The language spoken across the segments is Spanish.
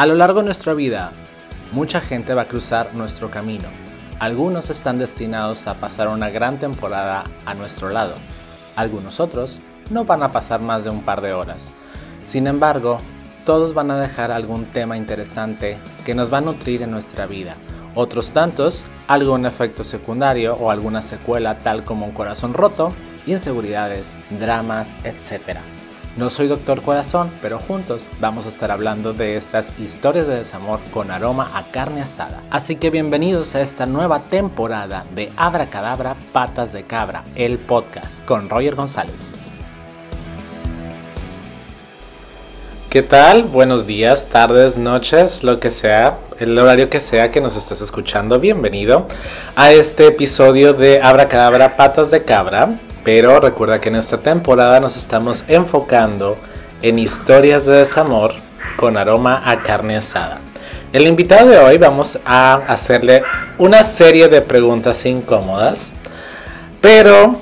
A lo largo de nuestra vida, mucha gente va a cruzar nuestro camino. Algunos están destinados a pasar una gran temporada a nuestro lado. Algunos otros no van a pasar más de un par de horas. Sin embargo, todos van a dejar algún tema interesante que nos va a nutrir en nuestra vida. Otros tantos, algún efecto secundario o alguna secuela tal como un corazón roto, inseguridades, dramas, etc. No soy Doctor Corazón, pero juntos vamos a estar hablando de estas historias de desamor con aroma a carne asada. Así que bienvenidos a esta nueva temporada de Abra Cadabra Patas de Cabra, el podcast con Roger González. ¿Qué tal? Buenos días, tardes, noches, lo que sea, el horario que sea que nos estés escuchando. Bienvenido a este episodio de Abra Cadabra Patas de Cabra. Pero recuerda que en esta temporada nos estamos enfocando en historias de desamor con aroma a carne asada. El invitado de hoy vamos a hacerle una serie de preguntas incómodas, pero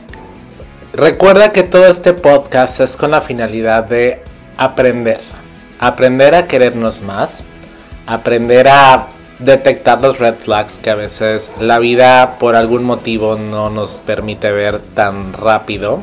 recuerda que todo este podcast es con la finalidad de aprender, aprender a querernos más, aprender a detectar los red flags que a veces la vida por algún motivo no nos permite ver tan rápido.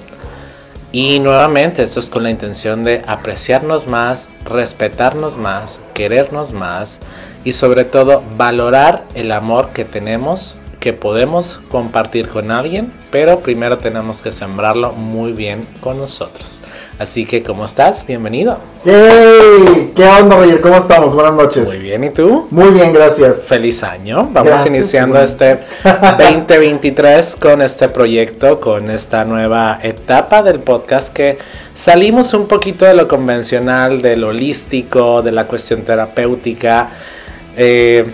Y nuevamente, esto es con la intención de apreciarnos más, respetarnos más, querernos más y sobre todo valorar el amor que tenemos, que podemos compartir con alguien, pero primero tenemos que sembrarlo muy bien con nosotros. Así que, ¿cómo estás? Bienvenido. ¡Hey! ¿Qué onda, Roger? ¿Cómo estamos? Buenas noches. Muy bien, ¿y tú? Muy bien, gracias. Feliz año. Vamos iniciando este 2023 con este proyecto, con esta nueva etapa del podcast que salimos un poquito de lo convencional, de lo holístico, de la cuestión terapéutica. Eh,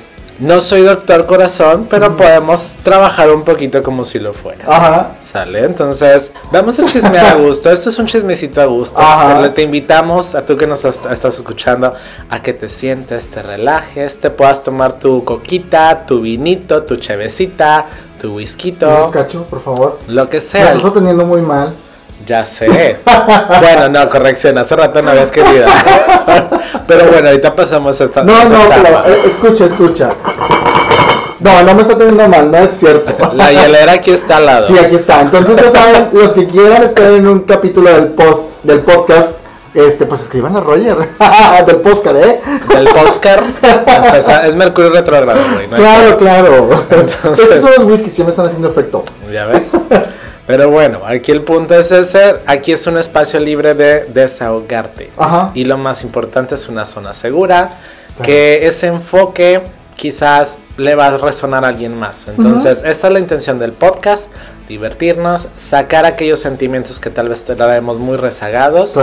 no soy doctor corazón, pero podemos trabajar un poquito como si lo fuera. Ajá. ¿Sale? Entonces, vamos a chismear a gusto. Esto es un chismecito a gusto. Ajá. Te invitamos a tú que nos estás escuchando a que te sientes, te relajes, te puedas tomar tu coquita, tu vinito, tu chevecita, tu whisky. Un por favor. Lo que sea. Me estás atendiendo muy mal. Ya sé. bueno, no, corrección, hace rato no habías querido. pero bueno, ahorita pasamos a esta. No, no, pero eh, escucha, escucha. No, no me está teniendo mal, no es cierto. La hielera aquí está al lado. Sí, aquí está. Entonces, ya saben, los que quieran estar en un capítulo del post del podcast, este, pues escriban a Roger. del postcard, ¿eh? Del postcard. es Mercurio retrogrado, güey. claro, claro. Entonces... Estos son los whiskies que me están haciendo efecto. Ya ves. Pero bueno, aquí el punto es ese, aquí es un espacio libre de desahogarte. Ajá. Y lo más importante es una zona segura, que ese enfoque quizás le va a resonar a alguien más. Entonces, esta es la intención del podcast, divertirnos, sacar aquellos sentimientos que tal vez te vemos muy rezagados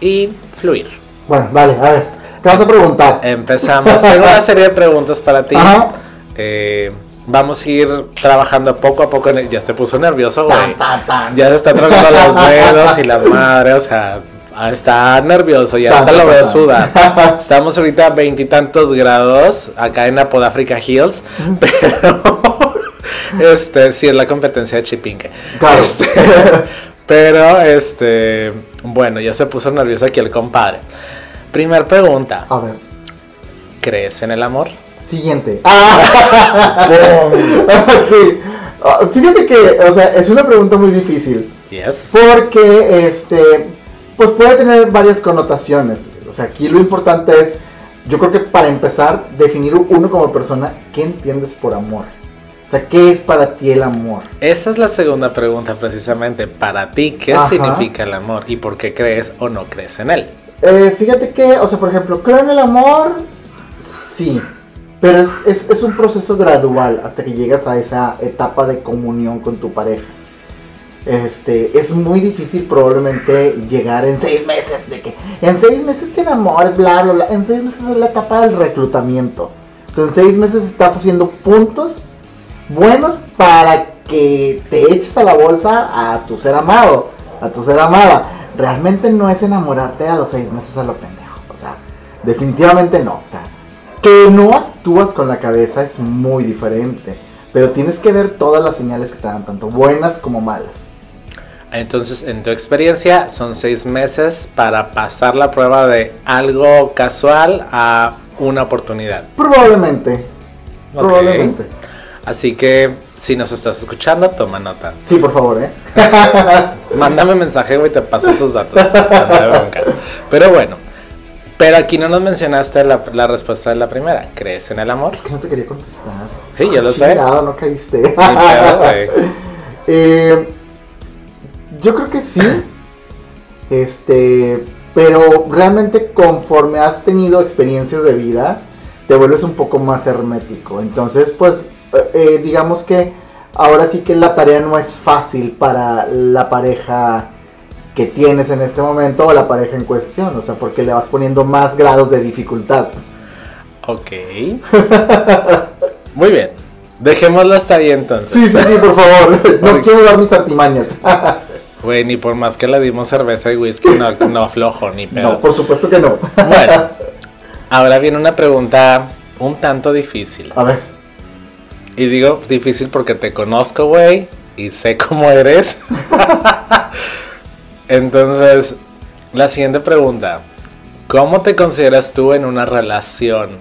y fluir. Bueno, vale, a ver, ¿qué vas a preguntar? Empezamos. Tengo una serie de preguntas para ti. Ajá. Eh, vamos a ir trabajando poco a poco. En Ya se puso nervioso, güey. Ya se está tragando los dedos y la madre, o sea, está nervioso, ya hasta lo veo sudar. Estamos ahorita a veintitantos grados acá en Apodáfrica Hills, pero este sí es la competencia de Chipinque. Este, pero este, bueno, ya se puso nervioso aquí el compadre. Primer pregunta. A ver. ¿Crees en el amor? Siguiente. Ah, sí. Ah, fíjate que, o sea, es una pregunta muy difícil. Yes. Porque, este, pues puede tener varias connotaciones. O sea, aquí lo importante es, yo creo que para empezar, definir uno como persona, ¿qué entiendes por amor? O sea, ¿qué es para ti el amor? Esa es la segunda pregunta precisamente. Para ti, ¿qué significa el amor? ¿Y por qué crees o no crees en él? Eh, fíjate que, o sea, por ejemplo, creo en el amor, sí. Pero es, es, es, un proceso gradual hasta que llegas a esa etapa de comunión con tu pareja. Este, es muy difícil probablemente llegar en seis meses de que en seis meses te enamores, bla, bla, bla. En seis meses es la etapa del reclutamiento. O sea, en seis meses estás haciendo puntos buenos para que te eches a la bolsa a tu ser amado, a tu ser amada. Realmente no es enamorarte a los seis meses a lo pendejo. O sea, definitivamente no. O sea, que no actúas con la cabeza es muy diferente. Pero tienes que ver todas las señales que te dan, tanto buenas como malas. Entonces, en tu experiencia, son seis meses para pasar la prueba de algo casual a una oportunidad. Probablemente. Probablemente. Así que si nos estás escuchando, toma nota. Sí, por favor, ¿eh? Mándame mensaje, güey, te paso sus datos. Pero bueno, pero aquí no nos mencionaste la, la respuesta de la primera. ¿Crees en el amor? Es que no te quería contestar. Sí, yo lo sé. Chingado, no caíste. Pedo. Eh, yo creo que sí. Este, pero realmente conforme has tenido experiencias de vida, te vuelves un poco más hermético. Entonces, pues, eh, eh, digamos que ahora sí que la tarea no es fácil para la pareja que tienes en este momento o la pareja en cuestión, o sea, porque le vas poniendo más grados de dificultad. Ok. Muy bien. Dejémoslo hasta ahí entonces. Sí, sí, sí, por favor. No quiero dar mis artimañas. Güey, ni por más que le dimos cerveza y whisky, no, no aflojo, ni pedo. No, por supuesto que no. Bueno, ahora viene una pregunta un tanto difícil. A ver. Y digo difícil porque te conozco, güey, y sé cómo eres. Entonces, la siguiente pregunta. ¿Cómo te consideras tú en una relación?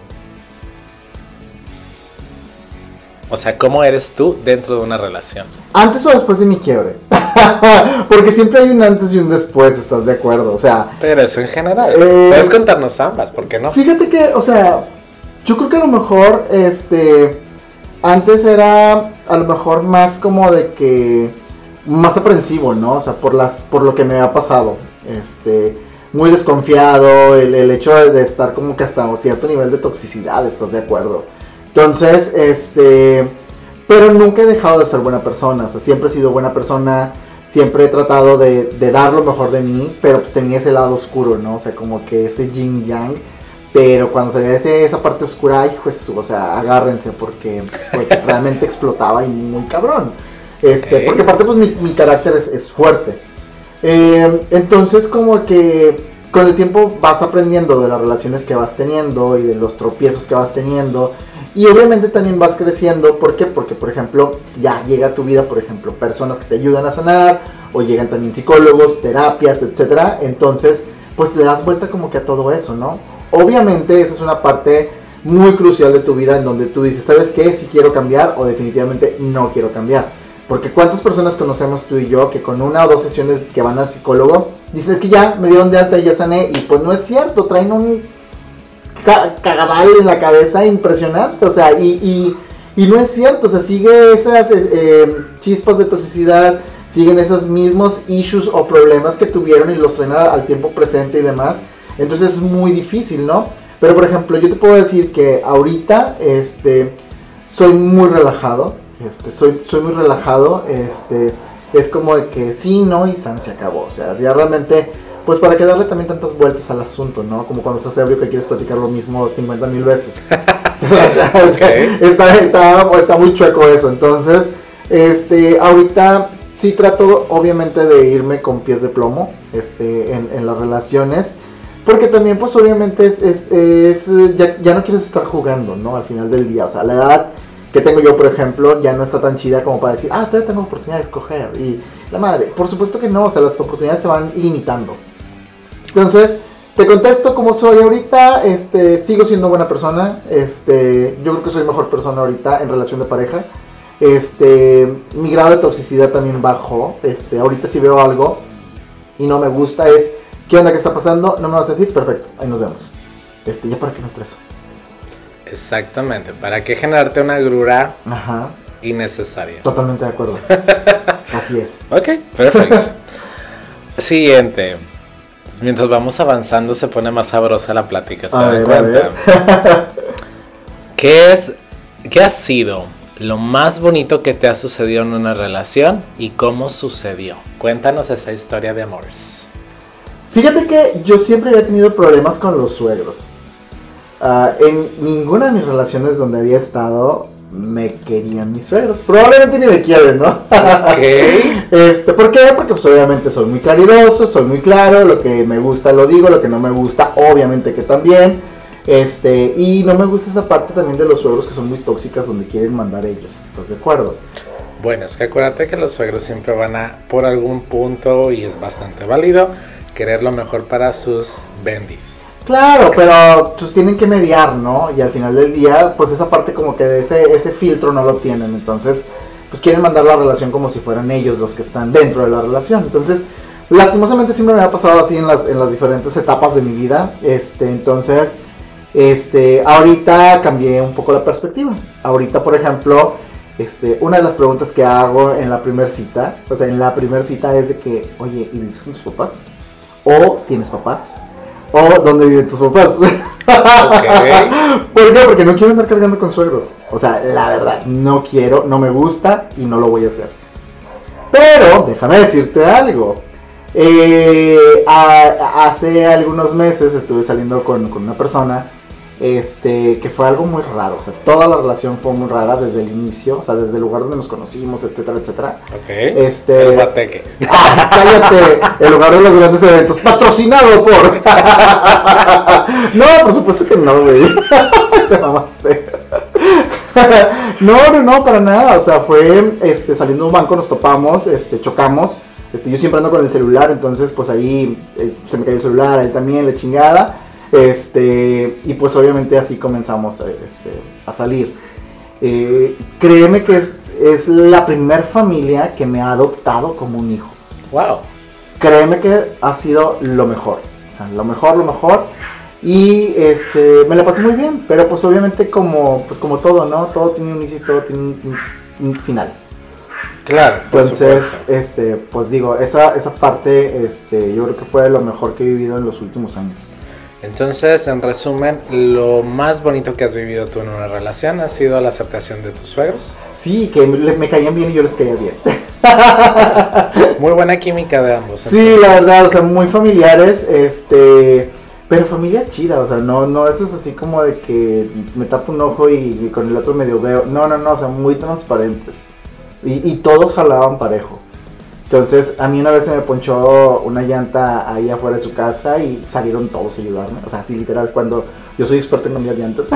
O sea, ¿cómo eres tú dentro de una relación? ¿Antes o después de mi quiebre? Porque siempre hay un antes y un después, ¿estás de acuerdo? O sea, Pero eso en general. Eh, Puedes contarnos ambas, ¿por qué no? fíjate que, o sea, yo creo que a lo mejor, este, antes era a lo mejor más como de que, más aprensivo, ¿no? O sea, por, las, por lo que me ha pasado. Este, muy desconfiado, el, el hecho de, estar como que hasta cierto nivel de toxicidad, ¿estás de acuerdo? Entonces, este, pero nunca he dejado de ser buena persona, o sea, siempre he sido buena persona, siempre he tratado de, dar lo mejor de mí, pero tenía ese lado oscuro, ¿no? O sea, como que ese yin yang, pero cuando salía ese, esa parte oscura, ay, pues, o sea, agárrense, porque pues realmente explotaba y muy cabrón. Este, porque aparte, pues mi, mi carácter es, es fuerte. Eh, entonces, como que con el tiempo vas aprendiendo de las relaciones que vas teniendo y de los tropiezos que vas teniendo. Y obviamente también vas creciendo. ¿Por qué? Porque, por ejemplo, ya llega a tu vida, por ejemplo, personas que te ayudan a sanar, o llegan también psicólogos, terapias, etcétera. Entonces, pues le das vuelta como que a todo eso, ¿no? Obviamente, esa es una parte muy crucial de tu vida en donde tú dices, ¿sabes qué? Si quiero cambiar o definitivamente no quiero cambiar. Porque cuántas personas conocemos tú y yo que con una o dos sesiones que van al psicólogo dicen es que ya me dieron de alta y ya sané y pues no es cierto, traen un ca- cagadal en la cabeza impresionante, o sea, y, y, no es cierto, o sea, sigue esas eh, eh, chispas de toxicidad, siguen esos mismos issues o problemas que tuvieron y los traen al tiempo presente y demás, entonces es muy difícil, ¿no? Pero por ejemplo, yo te puedo decir que ahorita, este, soy muy relajado, este, soy, soy muy relajado, este, es como de que sí, no y san se acabó, o sea, ya realmente, pues para que darle también tantas vueltas al asunto, ¿no? Como cuando estás ebrio que quieres platicar lo mismo 50 mil veces. Entonces, o sea, o sea, Ok. está, está, está muy chueco eso, entonces, este, ahorita sí trato obviamente de irme con pies de plomo, este, en, en las relaciones. Porque también, pues obviamente es, es, es, ya, ya no quieres estar jugando, ¿no? Al final del día. O sea, la edad que tengo yo, por ejemplo, ya no está tan chida como para decir, ah, todavía tengo oportunidad de escoger. Y la madre, por supuesto que no, o sea, las oportunidades se van limitando. Entonces, te contesto como soy ahorita, este, sigo siendo buena persona, este, yo creo que soy mejor persona ahorita en relación de pareja. Este, mi grado de toxicidad también bajó, este, ahorita si veo algo y no me gusta es, ¿qué onda que está pasando? No me vas a decir, perfecto, ahí nos vemos. Este, ya para qué me estreso. Exactamente. ¿Para qué generarte una grura Ajá, innecesaria? totalmente de acuerdo. Así es. Ok, perfecto. Siguiente. Mientras vamos avanzando se pone más sabrosa la plática, ¿se dan cuenta? ¿Qué es, qué ha sido lo más bonito que te ha sucedido en una relación y cómo sucedió? Cuéntanos esa historia de amores. Fíjate que yo siempre había tenido problemas con los suegros. Ah, en ninguna de mis relaciones donde había estado me querían mis suegros. Probablemente ni me quieren, ¿no? Ok. Este, ¿Por qué? Porque pues obviamente soy muy claridoso, soy muy claro, lo que me gusta lo digo, lo que no me gusta obviamente que también. Este, y no me gusta esa parte también de los suegros que son muy tóxicas donde quieren mandar ellos, ¿estás de acuerdo? Bueno, es que acuérdate que los suegros siempre van a, por algún punto, y es bastante válido, querer lo mejor para sus bendis. Claro, pero pues tienen que mediar, ¿no? Y al final del día, pues esa parte como que de ese, ese filtro no lo tienen. Entonces, pues quieren mandar la relación como si fueran ellos los que están dentro de la relación. Entonces, lastimosamente siempre me ha pasado así en las, en las diferentes etapas de mi vida. Este, entonces, este, ahorita cambié un poco la perspectiva. Ahorita, por ejemplo, este, una de las preguntas que hago en la primera cita, o sea, en la primera cita es de que, oye, ¿y vives con tus papás? ¿O tienes papás? ¿O dónde viven tus papás? ¿Por qué? Porque no quiero andar cargando con suegros. O sea, la verdad, no quiero, no me gusta y no lo voy a hacer. Pero, déjame decirte algo. Eh, hace algunos meses estuve saliendo con, con una persona este, que fue algo muy raro, o sea, toda la relación fue muy rara desde el inicio, o sea, desde el lugar donde nos conocimos, etcétera, etcétera. Ok. Este, El guateque. ¡Ah, cállate! El lugar de los grandes eventos, patrocinado por... no, por supuesto que no, güey. Te mamaste. no, no, no, para nada, o sea, fue, este, saliendo de un banco nos topamos, este, chocamos, este, yo siempre ando con el celular, entonces, pues ahí eh, se me cayó el celular, él también, la chingada. Este, y pues obviamente así comenzamos a, este, a salir. Eh, créeme que es, es la primer familia que me ha adoptado como un hijo. Wow. Créeme que ha sido lo mejor. O sea, lo mejor, lo mejor. Y este, me la pasé muy bien, pero pues obviamente como, pues como todo, ¿no? Todo tiene un inicio y todo tiene un, un final. Claro. Entonces, supuesto. este, pues digo, esa, esa parte, este, yo creo que fue lo mejor que he vivido en los últimos años. Entonces, en resumen, lo más bonito que has vivido tú en una relación ha sido la aceptación de tus suegros. Sí, que me, caían bien y yo les caía bien. Muy buena química de ambos. Sí, entonces. la verdad, o sea, muy familiares, este, pero familia chida, o sea, no, no, eso es así como de que me tapo un ojo y, y con el otro medio veo, no, no, no, o sea, muy transparentes. Y, y todos jalaban parejo. Entonces, a mí una vez se me ponchó una llanta ahí afuera de su casa y salieron todos a ayudarme. O sea, así literal, cuando yo soy experto en cambiar llantas.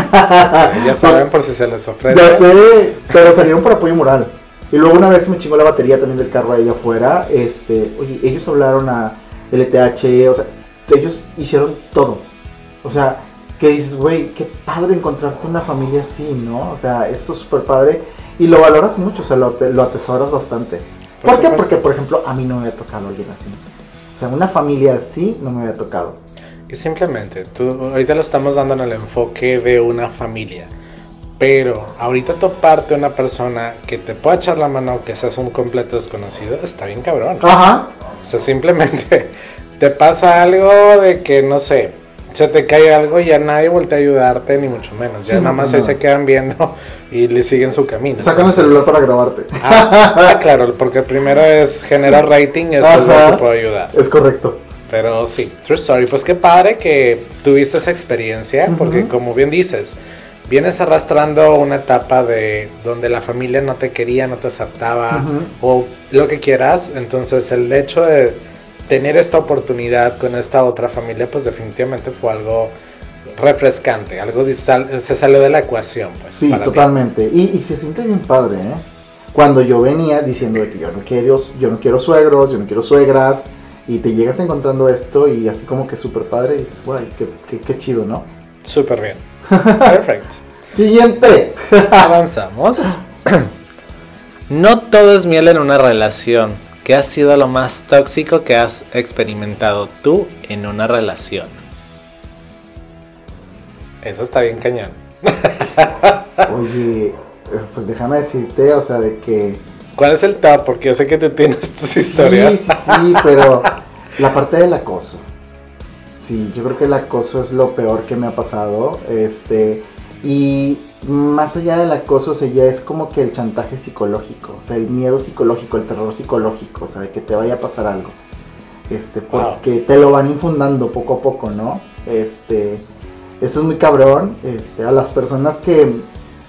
Ya saben por si se les ofrece. Ya sé, pero salieron por apoyo moral. Y luego una vez me chingó la batería también del carro ahí afuera. Este, oye, ellos hablaron a LTH, o sea, ellos hicieron todo. O sea, que dices, güey, qué padre encontrarte una familia así, ¿no? O sea, esto es súper padre. Y lo valoras mucho, o sea, lo, lo atesoras bastante. Por ¿Por, qué? Porque, por ejemplo, a mí no me había tocado alguien así. O sea, una familia así no me había tocado. Y simplemente, tú, ahorita lo estamos dando en el enfoque de una familia. Pero ahorita toparte una persona que te pueda echar la mano, que seas un completo desconocido, está bien cabrón. Ajá. O sea, simplemente te pasa algo de que, no sé, se te cae algo y ya nadie voltea a ayudarte, ni mucho menos. Ya Sí, nada no, más no. ahí se quedan viendo y le siguen su camino. Sacan el celular para grabarte. Ah, ah, claro, porque primero es generar rating y después Ajá. se puede ayudar. Es correcto. Pero sí, true story. Pues qué padre que tuviste esa experiencia, porque como bien dices, vienes arrastrando una etapa de donde la familia no te quería, no te aceptaba o lo que quieras. Entonces el hecho de tener esta oportunidad con esta otra familia, pues definitivamente fue algo refrescante, algo se salió de la ecuación. Pues, Sí, totalmente. Y, y se siente bien padre, ¿eh? Cuando yo venía diciendo de que yo no quiero, yo no quiero suegros, yo no quiero suegras, y te llegas encontrando esto y así como que súper padre, y dices, guay, qué, qué, qué chido, ¿no? Súper bien. Perfecto. Siguiente. Avanzamos. No todo es miel en una relación. ¿Qué ha sido lo más tóxico que has experimentado tú en una relación? Eso está bien cañón. Oye, eh, pues déjame decirte, o sea, de que... ¿Cuál es el top? Porque yo sé que tú tienes tus Sí, historias. sí, sí, pero la parte del acoso. Sí, yo creo que el acoso es lo peor que me ha pasado. Este, y más allá del acoso, o sea, ya es como que el chantaje psicológico, o sea, el miedo psicológico, el terror psicológico, o sea, de que te vaya a pasar algo. Este, Wow. porque te lo van infundando poco a poco, ¿no? Este, eso es muy cabrón. Este, a las personas que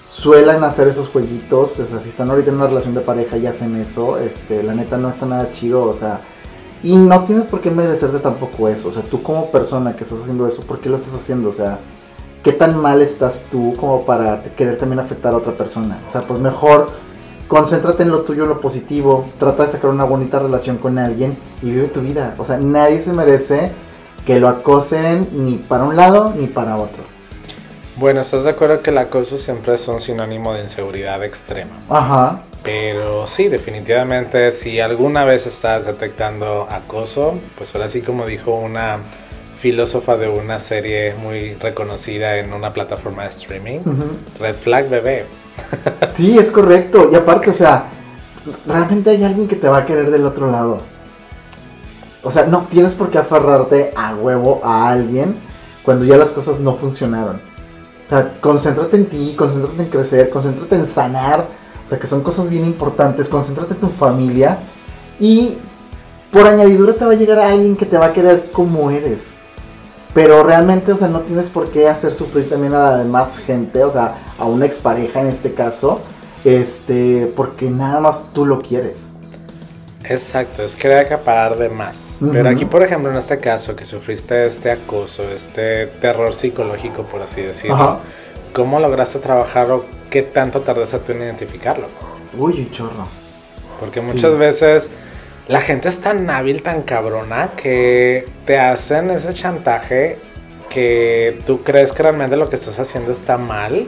suelen hacer esos jueguitos, o sea, si están ahorita en una relación de pareja y hacen eso, este, la neta no está nada chido, o sea, y no tienes por qué merecerte tampoco eso, o sea, tú como persona que estás haciendo eso, ¿por qué lo estás haciendo? O sea, ¿qué tan mal estás tú como para querer también afectar a otra persona? O sea, pues mejor concéntrate en lo tuyo, en lo positivo, trata de sacar una bonita relación con alguien y vive tu vida, o sea, nadie se merece que lo acosen ni para un lado ni para otro. Bueno, ¿estás de acuerdo que el acoso siempre es un sinónimo de inseguridad extrema? Ajá. Pero sí, definitivamente, si alguna vez estás detectando acoso, pues ahora sí como dijo una filósofa de una serie muy reconocida en una plataforma de streaming. Red Flag Bebé. Sí, es correcto. Y aparte, o sea, realmente hay alguien que te va a querer del otro lado. O sea, no tienes por qué aferrarte a huevo a alguien cuando ya las cosas no funcionaron. O sea, concéntrate en ti, concéntrate en crecer, concéntrate en sanar. O sea, que son cosas bien importantes. Concéntrate en tu familia. Y por añadidura te va a llegar alguien que te va a querer como eres. Pero realmente, o sea, no tienes por qué hacer sufrir también a la demás gente, o sea, a una expareja en este caso, este, porque nada más tú lo quieres. Exacto, es querer acaparar de más. Pero aquí, por ejemplo, en este caso, que sufriste este acoso, este terror psicológico, por así decirlo, Ajá. ¿cómo lograste trabajarlo? ¿Qué tanto tardaste tú en identificarlo? Uy, un chorro. Porque Sí. muchas veces la gente es tan hábil, tan cabrona, que te hacen ese chantaje que tú crees que realmente lo que estás haciendo está mal,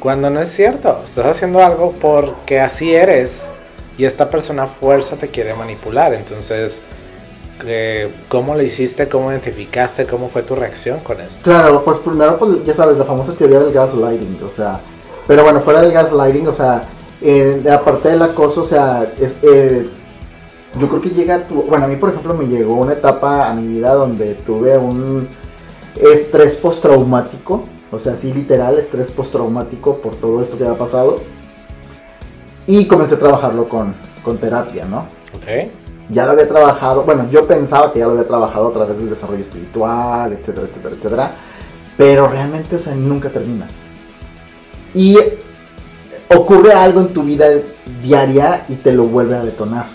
cuando no es cierto. Estás haciendo algo porque así eres y esta persona fuerza te quiere manipular. Entonces, eh, ¿cómo lo hiciste? ¿Cómo identificaste? ¿Cómo fue tu reacción con esto? Claro, pues primero, pues ya sabes, la famosa teoría del gaslighting, o sea, pero bueno, fuera del gaslighting, o sea, en la parte del acoso, o sea, es, eh, yo creo que llega, a tu, bueno, a mí por ejemplo me llegó una etapa a mi vida donde tuve un estrés postraumático, o sea, sí literal, estrés postraumático por todo esto que había pasado, y comencé a trabajarlo con, con terapia, ¿no? ¿Ok? ya lo había trabajado, bueno, yo pensaba que ya lo había trabajado a través del desarrollo espiritual, etcétera, etcétera, etcétera, pero realmente, o sea, nunca terminas. Y ocurre algo en tu vida diaria y te lo vuelve a detonar.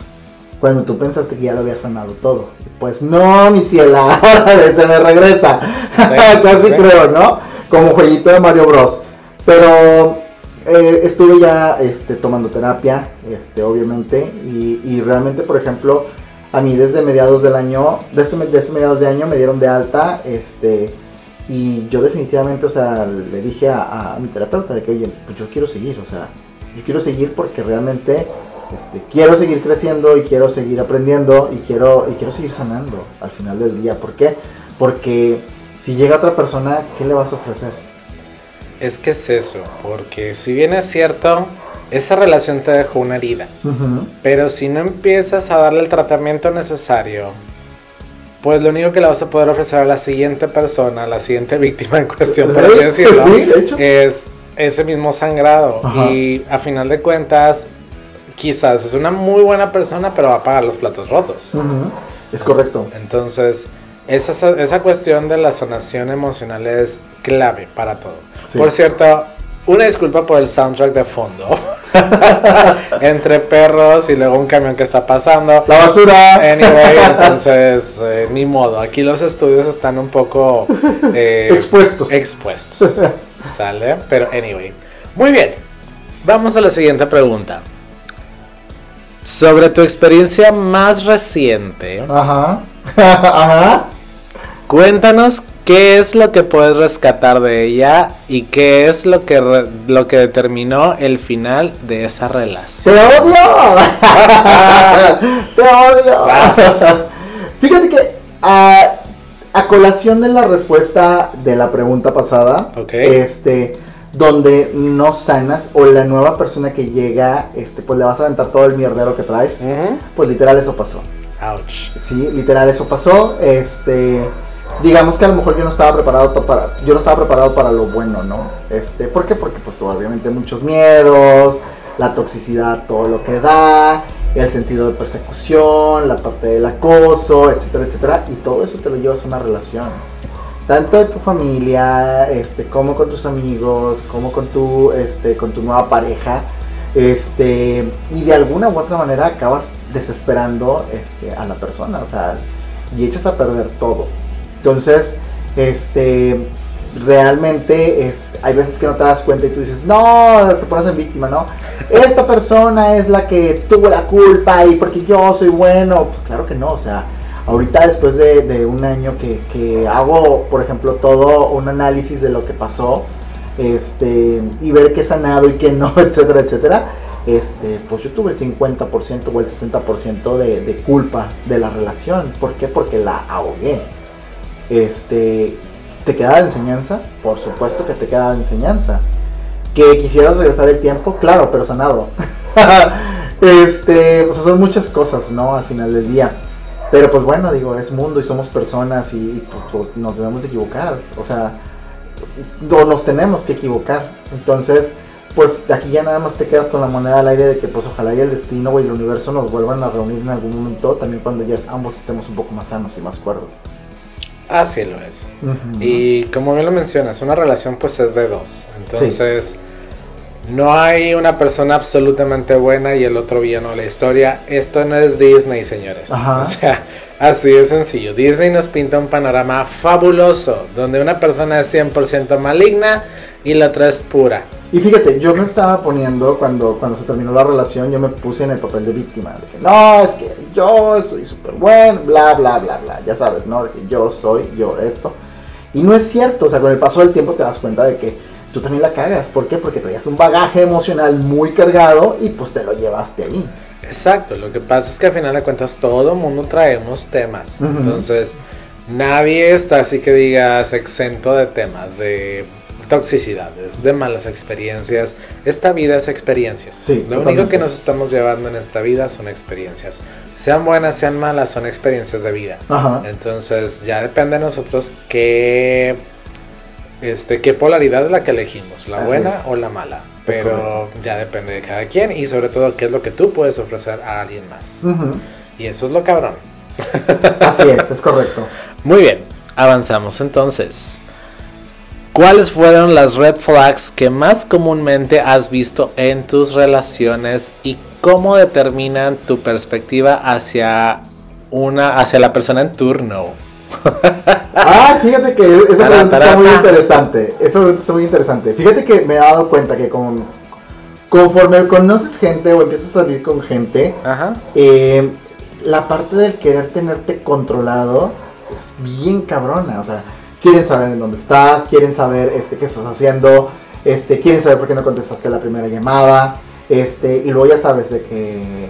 Cuando tú pensaste que ya lo había sanado todo. Pues no, mi ciela, ahora se me regresa. Casi creo, ¿no? Como jueguito de Mario Bros. Pero eh, estuve ya este, tomando terapia, este, obviamente, y, y realmente, por ejemplo, a mí desde mediados del año, desde, desde mediados de año me dieron de alta, este, y yo definitivamente, o sea, le dije a, a mi terapeuta de que, oye, pues yo quiero seguir, o sea, yo quiero seguir porque realmente este, quiero seguir creciendo y quiero seguir aprendiendo y quiero, y quiero seguir sanando al final del día. ¿Por qué? Porque si llega otra persona, ¿qué le vas a ofrecer? Es que es eso, porque si bien es cierto, esa relación te dejó una herida. Ujú. Pero si no empiezas a darle el tratamiento necesario, pues lo único que le vas a poder ofrecer a la siguiente persona, a la siguiente víctima en cuestión, por así decirlo, Sí, de hecho. es ese mismo sangrado. Ajá. Y a final de cuentas, quizás es una muy buena persona, pero va a pagar los platos rotos. Es correcto. Entonces, esa, esa cuestión de la sanación emocional es clave para todo. Sí. Por cierto, una disculpa por el soundtrack de fondo. Entre perros y luego un camión que está pasando. La basura. Anyway, entonces, eh, ni modo. Aquí los estudios están un poco eh, Expuestos. expuestos. ¿Sale? Pero, anyway. Muy bien. Vamos a la siguiente pregunta. Sobre tu experiencia más reciente, Ajá. Ajá. cuéntanos qué es lo que puedes rescatar de ella y qué es lo que, re- lo que determinó el final de esa relación. ¡Te odio! ¡Te odio! Sas. Fíjate que a, a colación de la respuesta de la pregunta pasada, Ok. este, donde no sanas o la nueva persona que llega, este, pues le vas a aventar todo el mierdero que traes, pues literal eso pasó. Ouch. Sí, literal eso pasó. Este, digamos que a lo mejor yo no estaba preparado para, yo no estaba preparado para lo bueno, ¿no? Este, ¿por qué? Porque pues obviamente muchos miedos, la toxicidad, todo lo que da, el sentido de persecución, la parte del acoso, etcétera, etcétera, y todo eso te lo llevas a una relación. Tanto de tu familia, este, como con tus amigos, como con tu, este, con tu nueva pareja, este, y de alguna u otra manera acabas desesperando, este, a la persona, o sea, y echas a perder todo. Entonces, este, realmente, este, hay veces que no te das cuenta y tú dices, no, te pones en víctima, ¿no? Esta persona es la que tuvo la culpa y porque yo soy bueno, pues claro que no, o sea, Ahorita después de, un año que, hago, por ejemplo, todo un análisis de lo que pasó, este, y ver qué sanado y qué no, etcétera, etcétera, este, pues yo tuve el 50% o el 60% de, culpa de la relación. ¿Por qué? Porque la ahogué. Este, ¿Te queda de enseñanza? Por supuesto que te queda de enseñanza. ¿Que quisieras regresar el tiempo? Claro, pero sanado. este, pues son muchas cosas, ¿no? Al final del día. Pero pues bueno, digo, es mundo y somos personas y pues, nos debemos equivocar. O sea, o nos tenemos que equivocar. Entonces, pues de aquí ya nada más te quedas con la moneda al aire de que pues ojalá y el destino y el universo nos vuelvan a reunir en algún momento, también cuando ya ambos estemos un poco más sanos y más cuerdos. Así lo es. Y como bien lo mencionas, una relación pues es de dos. Entonces, no hay una persona absolutamente buena y el otro villano de la historia. Esto no es Disney, señores. O sea, así de sencillo. Disney nos pinta un panorama fabuloso, donde una persona es 100% maligna y la otra es pura. Y fíjate, yo me estaba poniendo, cuando, cuando se terminó la relación, yo me puse en el papel de víctima. De que no, es que yo soy súper bueno, bla, bla, bla, bla. Ya sabes, ¿no? De que yo soy, yo esto. Y no es cierto, o sea, con el paso del tiempo te das cuenta de que tú también la cagas. ¿Por qué? Porque traías un bagaje emocional muy cargado y pues te lo llevaste ahí. Exacto, lo que pasa es que al final de cuentas todo mundo traemos temas. Entonces, nadie está así que digas exento de temas, de toxicidades, de malas experiencias. Esta vida es experiencias. Lo único que nos estamos llevando en esta vida son experiencias. Sean buenas, sean malas, son experiencias de vida. Entonces ya depende de nosotros qué, este, qué polaridad es la que elegimos, la buena o la mala. Pero ya depende de cada quien y sobre todo qué es lo que tú puedes ofrecer a alguien más. Y eso es lo cabrón. Así es, es correcto. Muy bien, avanzamos entonces. ¿Cuáles fueron las red flags que más comúnmente has visto en tus relaciones y cómo determinan tu perspectiva hacia una hacia la persona en turno? fíjate que esa pregunta está muy interesante. Esa pregunta está muy interesante. Fíjate que me he dado cuenta que con, conforme conoces gente o empiezas a salir con gente, eh, la parte del querer tenerte controlado es bien cabrona. O sea, quieren saber en dónde estás, quieren saber este, qué estás haciendo, este, quieren saber por qué no contestaste la primera llamada, este, y luego ya sabes de que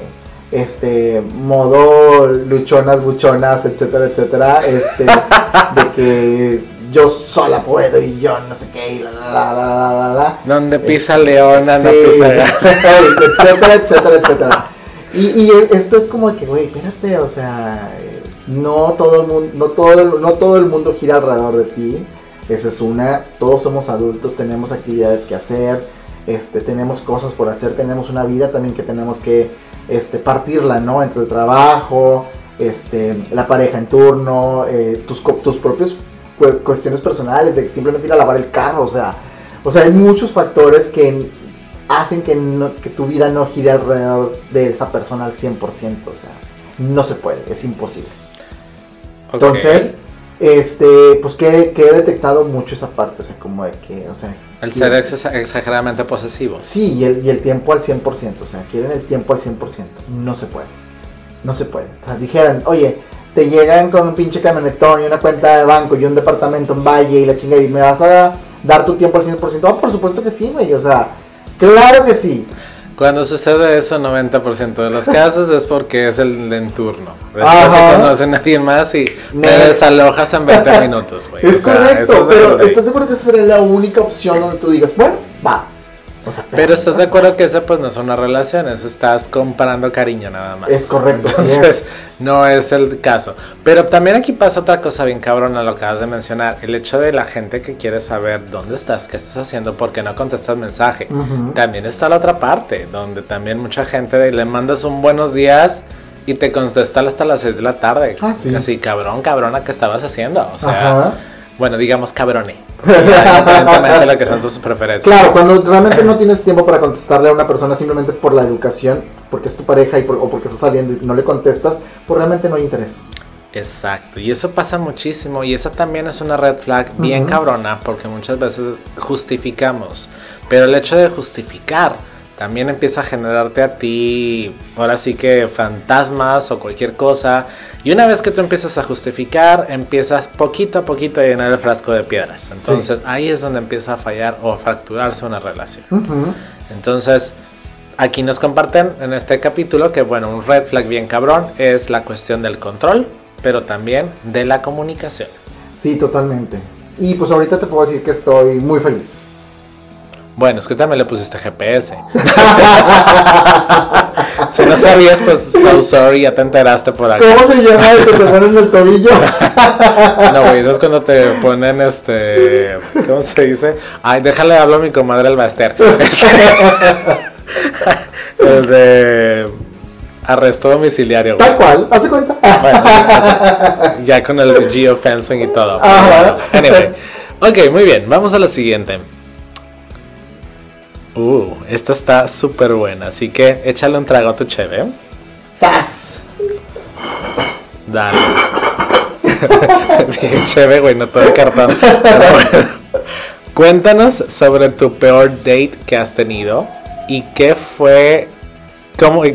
este modo luchonas, buchonas, etcétera, etcétera, este, de que yo sola puedo y yo no sé qué, y la la la la la la. Donde pisa leona, no pisa etcétera, etcétera, etcétera. Y, y esto es como que, güey, espérate, o sea, no todo el mundo, no todo no todo el mundo gira alrededor de ti. Esa es una. Todos somos adultos, tenemos actividades que hacer, este, tenemos cosas por hacer, tenemos una vida también que tenemos que este, partirla, ¿no? Entre el trabajo, este, la pareja en turno, eh, tus, tus propias cuestiones personales, de simplemente ir a lavar el carro, o sea, o sea, hay muchos factores que hacen que, que tu vida no gire alrededor de esa persona al 100%, o sea, no se puede, es imposible. Entonces, este, pues que, he detectado mucho esa parte, o sea, como de que, o sea... El ser exageradamente posesivo. Sí, y el, y el tiempo al 100%, o sea, quieren el tiempo al 100%, no se puede, no se puede. O sea, dijeran, oye, te llegan con un pinche camionetón y una cuenta de banco y un departamento en Valle y la chingada y me vas a dar tu tiempo al 100%, oh, por supuesto que sí, güey, o sea, claro que sí. Cuando sucede eso, 90% de los casos es porque es el de enturno. Después se conoce a nadie más y te desalojas en 20 minutos, güey. Es correcto, pero ¿estás seguro que esa sería la única opción donde tú digas, bueno, va, pero, estás de acuerdo que esa pues no es una relación, eso estás comparando cariño nada más. Es correcto, Entonces, no es el caso. Pero también aquí pasa otra cosa bien cabrona, lo que acabas de mencionar, el hecho de la gente que quiere saber dónde estás, qué estás haciendo, por qué no contestas mensaje. También está la otra parte, donde también mucha gente le mandas un buenos días y te contesta hasta las 6 de la tarde. Ah, sí. Así, cabrón, cabrona, ¿qué estabas haciendo? O sea, bueno, digamos cabrone. Independientemente de lo que son sus preferencias. Claro, cuando realmente no tienes tiempo para contestarle a una persona simplemente por la educación, porque es tu pareja y o porque estás saliendo y no le contestas, pues realmente no hay interés. Exacto, y eso pasa muchísimo y eso también es una red flag bien cabrona porque muchas veces justificamos, pero el hecho de justificar también empieza a generarte a ti, ahora sí que fantasmas o cualquier cosa. Y una vez que tú empiezas a justificar, empiezas poquito a poquito a llenar el frasco de piedras. Entonces ahí es donde empieza a fallar o a fracturarse una relación. Entonces, aquí nos comparten en este capítulo que, bueno, un red flag bien cabrón es la cuestión del control, pero también de la comunicación. Sí, totalmente. Y pues ahorita te puedo decir que estoy muy feliz. Bueno, es que también le pusiste GPS. si no sabías, pues so sorry, ya te enteraste por acá. ¿Cómo se llama el que te ponen en el tobillo? no, güey, eso es cuando te ponen este. ¿Cómo se dice? Ay, déjale hablo a mi comadre el Baster. el de. Arresto domiciliario. Tal cual, hace cuenta. Bueno, ya con el geofencing y todo. Ajá. Anyway. Ok, muy bien, vamos a la siguiente. Uh, esta está súper buena, así que échale un trago a tu cheve. ¡Sas! Dale. Dije cheve, güey, no todo el cartón. Cuéntanos sobre tu peor date que has tenido y qué fue. ¿Cómo?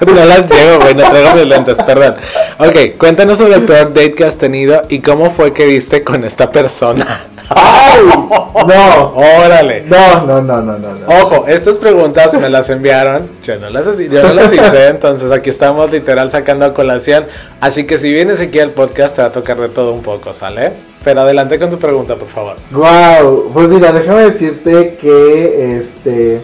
No las llevo, güey, no traigo mis lentes, perdón. Ok, cuéntanos sobre el peor date que has tenido y cómo fue que viste con esta persona. ¡Ay! No. Órale. No, no, no, no, no, Ojo, estas preguntas me las enviaron. Yo no las, yo no las hice, entonces aquí estamos literal sacando a colación. Así que si vienes aquí al podcast te va a tocar de todo un poco, ¿sale? Pero adelante con tu pregunta, por favor. Wow. Pues mira, déjame decirte que este.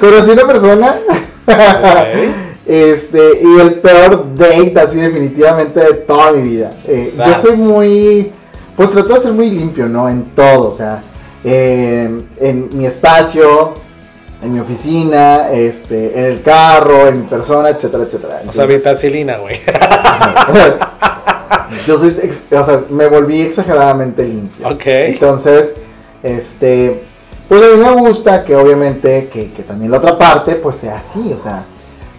Conocí una persona. Este, y el peor date, así definitivamente de toda mi vida. Eh, yo soy muy pues trato de ser muy limpio, ¿no? En todo, o sea, en mi espacio, en mi oficina, este, en el carro, en mi persona, etcétera, etcétera. o sea, vitacilina, güey. yo soy, o sea, me volví exageradamente limpio. Ok. Entonces, este, pues a mí me gusta que obviamente que, que también la otra parte, pues sea así, o sea,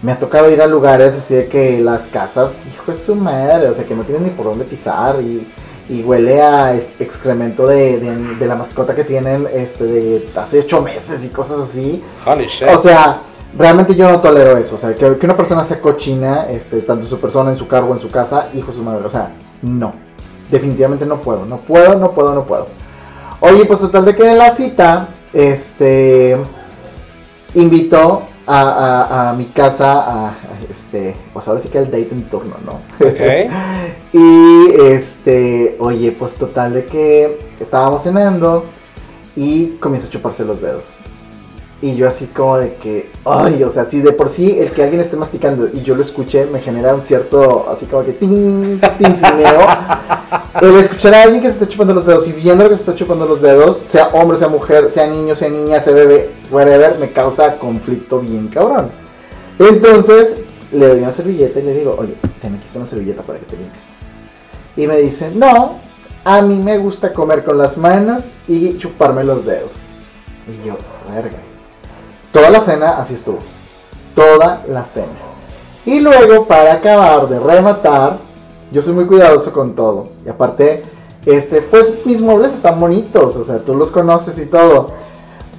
me ha tocado ir a lugares así de que las casas, hijo de su madre, o sea, que no tienen ni por dónde pisar y y huele a excremento de, de, la mascota que tienen este, de hace ocho meses y cosas así. Holy shit. O sea, realmente yo no tolero eso. O sea, que, que, una persona sea cochina, este, tanto en su persona, en su cargo, en su casa, hijo de su madre. O sea, no. Definitivamente no puedo. No puedo, no puedo, no puedo. Oye, pues total de que en la cita, este, invitó a, a, mi casa, a, este, pues ahora sí que el date en turno, ¿no? Y este, oye, pues total de que estábamos cenando y comienza a chuparse los dedos. Y yo así como de que, ay, o sea, si de por sí el que alguien esté masticando y yo lo escuché me genera un cierto, así como que tin, tintineo. El escuchar a alguien que se está chupando los dedos y viendo que se está chupando los dedos, sea hombre, sea mujer, sea niño, sea niña, sea bebé, whatever, me causa conflicto bien cabrón. Entonces, le doy una servilleta y le digo, oye, ten aquí una servilleta para que te limpies. Y me dice, no, a mí me gusta comer con las manos y chuparme los dedos. Y yo, vergas. Toda la cena así estuvo. Toda la cena. Y luego, para acabar de rematar, yo soy muy cuidadoso con todo. Y aparte, este, pues mis muebles están bonitos, o sea, tú los conoces y todo.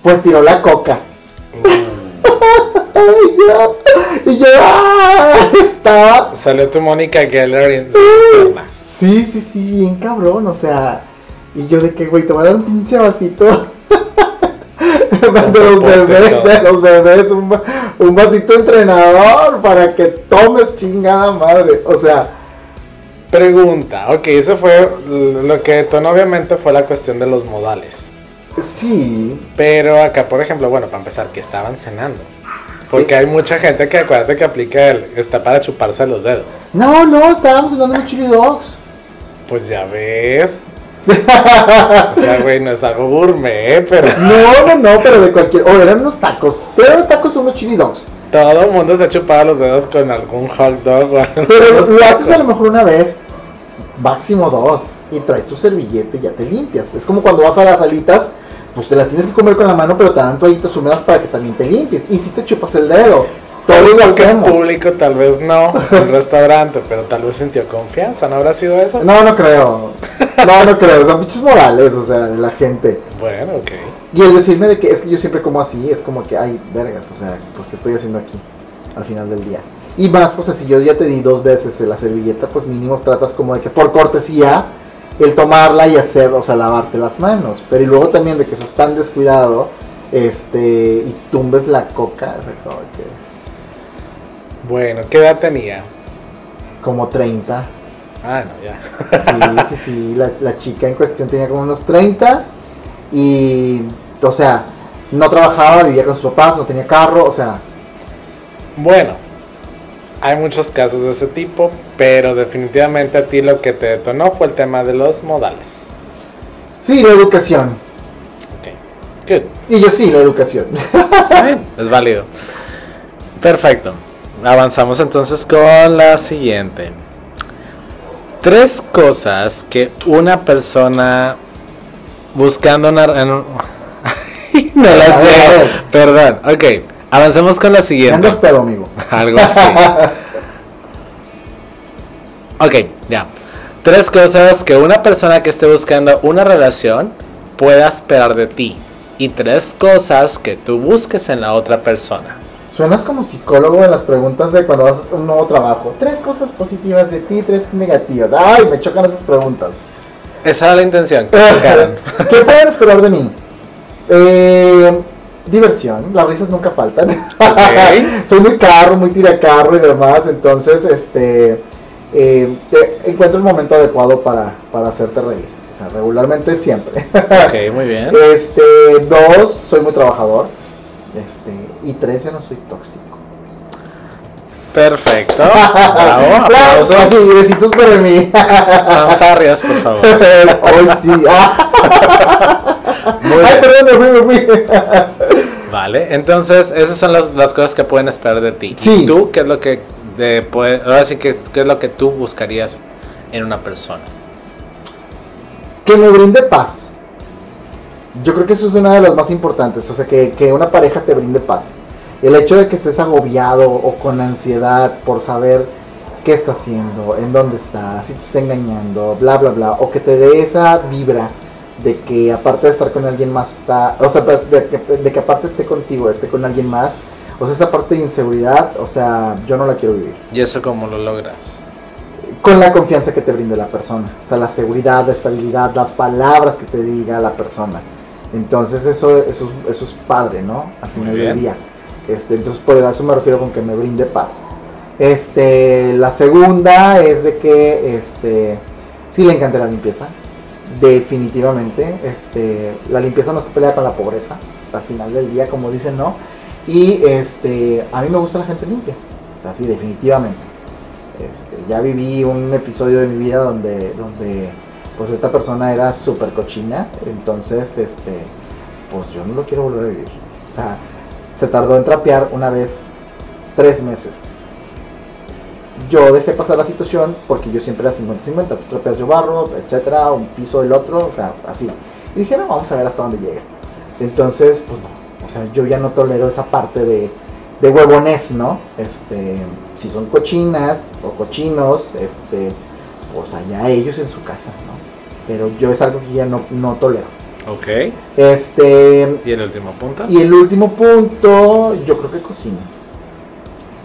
Pues tiró la coca. y yo, y yo ¡ah! estaba. Salió tu Mónica Geller. Sí, sí, sí, bien cabrón, o sea. Y yo de que, güey, te voy a dar un pinche vasito de los bebés, de los bebés, un, vasito entrenador para que tomes chingada madre. O sea. Pregunta, ok, eso fue lo que detonó obviamente fue la cuestión de los modales. Sí. Pero acá, por ejemplo, bueno, para empezar, que estaban cenando. Porque hay mucha gente que acuérdate que aplica el está para chuparse los dedos. No, no, estábamos cenando los chili dogs. Pues ya ves o sea, güey, no es algo gourmet, pero. No, no, no, pero de cualquier. O eran unos tacos. Pero los tacos son unos chili dogs. Todo el mundo se ha chupado los dedos con algún hot dog o Pero lo haces a lo mejor una vez, máximo dos, y traes tu servillete y ya te limpias. Es como cuando vas a las alitas, pues te las tienes que comer con la mano, pero te dan toallitas húmedas para que también te limpies. Y si te chupas el dedo. Todos lo hacemos. público tal vez no, en restaurante, pero tal vez sintió confianza, ¿no habrá sido eso? No, no creo. No, no creo, son pinches morales, o sea, de la gente. Bueno, ok. Y el decirme de que es que yo siempre como así, es como que, ay, vergas, o sea, pues ¿qué estoy haciendo aquí al final del día? Y más, pues si yo ya te di dos veces la servilleta, pues mínimo tratas como de que por cortesía, el tomarla y hacer, o sea, lavarte las manos. Pero y luego también de que seas tan descuidado, este, y tumbes la coca, o sea, como que... Bueno, ¿qué edad tenía? Como 30. Ah, no, ya. Sí, sí, sí, la, la chica en cuestión tenía como unos 30 y, o sea, no trabajaba, vivía con sus papás, no tenía carro, o sea, Bueno, hay muchos casos de ese tipo, pero definitivamente a ti lo que te detonó fue el tema de los modales. sí, la educación. Ok, good. Y yo sí, la educación. Está bien, es válido. Perfecto. Avanzamos entonces con la siguiente. Tres cosas que una persona buscando una... no las llevo. Perdón. Ok, avancemos con la siguiente. andas pedo, amigo. Algo así. Ok, ya. Tres cosas que una persona que esté buscando una relación pueda esperar de ti. Y tres cosas que tú busques en la otra persona. Suenas como psicólogo en las preguntas de cuando vas a un nuevo trabajo. Tres cosas positivas de ti, tres negativas. Ay, me chocan esas preguntas. Esa era la intención. que. ¿Qué pueden esperar de mí? Eh, diversión, las risas nunca faltan. Soy muy carro, muy tiracarro y demás, entonces este eh, te- encuentro el momento adecuado para, para hacerte reír. O sea, regularmente siempre. ok, muy bien. Este, dos, soy muy trabajador. Este, y tres, yo no soy tóxico. Perfecto. Bravo. Aplausos. así, besitos para mí. Fanfarrias, por favor. Hoy sí. Ay, perdón, me fui, me fui. Vale, entonces esas son las, las cosas que pueden esperar de ti. Sí. ¿Y tú qué es lo que de, puede- ahora sí que qué es lo que tú buscarías en una persona? Que me brinde paz. Yo creo que eso es una de las más importantes. O sea, que, que una pareja te brinde paz. El hecho de que estés agobiado o con ansiedad por saber qué está haciendo, en dónde está, si te está engañando, bla, bla, bla. O que te dé esa vibra de que aparte de estar con alguien más está, o sea, de que, de que aparte esté contigo, esté con alguien más. O sea, esa parte de inseguridad, o sea, yo no la quiero vivir. ¿Y eso cómo lo logras? con la confianza que te brinde la persona. O sea, la seguridad, la estabilidad, las palabras que te diga la persona. Entonces eso, eso, eso es padre, ¿no? Al final del día. Este, entonces por eso me refiero con que me brinde paz. Este, la segunda es de que este, sí le encanta la limpieza. Definitivamente. Este, la limpieza no se pelea con la pobreza. Al final del día, como dicen, ¿no? Y este, a mí me gusta la gente limpia. O sea, sí, definitivamente. Este, ya viví un episodio de mi vida donde, donde pues esta persona era súper cochina, entonces este, pues yo no lo quiero volver a vivir. O sea, se tardó en trapear una vez tres meses. Yo dejé pasar la situación porque yo siempre era 50-50, tú trapeas yo barro, etcétera, un piso el otro, o sea, así. Y dije, no, vamos a ver hasta dónde llega. Entonces, pues no, o sea, yo ya no tolero esa parte de, de huevones, ¿no? Este, si son cochinas o cochinos, este, pues allá ellos en su casa, ¿no? Pero yo es algo que ya no, no tolero. Ok. Este, ¿Y el último punto? y el último punto, yo creo que cocina.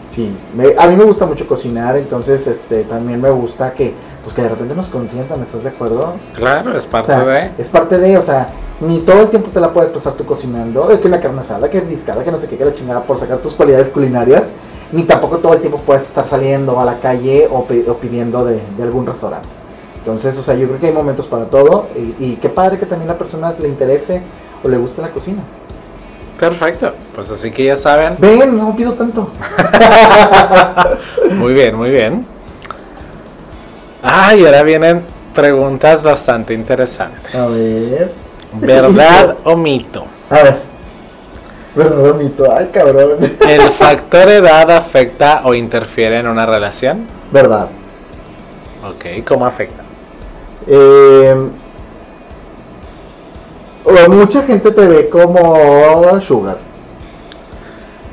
Sí, me- a mí me gusta mucho cocinar, entonces este también me gusta que pues que de repente nos consientan, ¿estás de acuerdo? Claro, es O parte sea, de... es parte de, o sea, ni todo el tiempo te la puedes pasar tú cocinando, de que una carne asada, que discada, que no sé qué, que la chingada por sacar tus cualidades culinarias, ni tampoco todo el tiempo puedes estar saliendo a la calle o, pi- o pidiendo de, de algún restaurante. Entonces, o sea, yo creo que hay momentos para todo y, y qué padre que también a la persona le interese o le guste la cocina. Perfecto. Pues así que ya saben. Ven, no pido tanto. Muy bien, muy bien. Ah, y ahora vienen preguntas bastante interesantes. A ver. ¿Verdad o mito? A ver. Verdad, mito. Ay, cabrón. ¿El factor edad afecta o interfiere en una relación? Verdad. Ok, ¿cómo afecta? Eh, mucha gente te ve como sugar.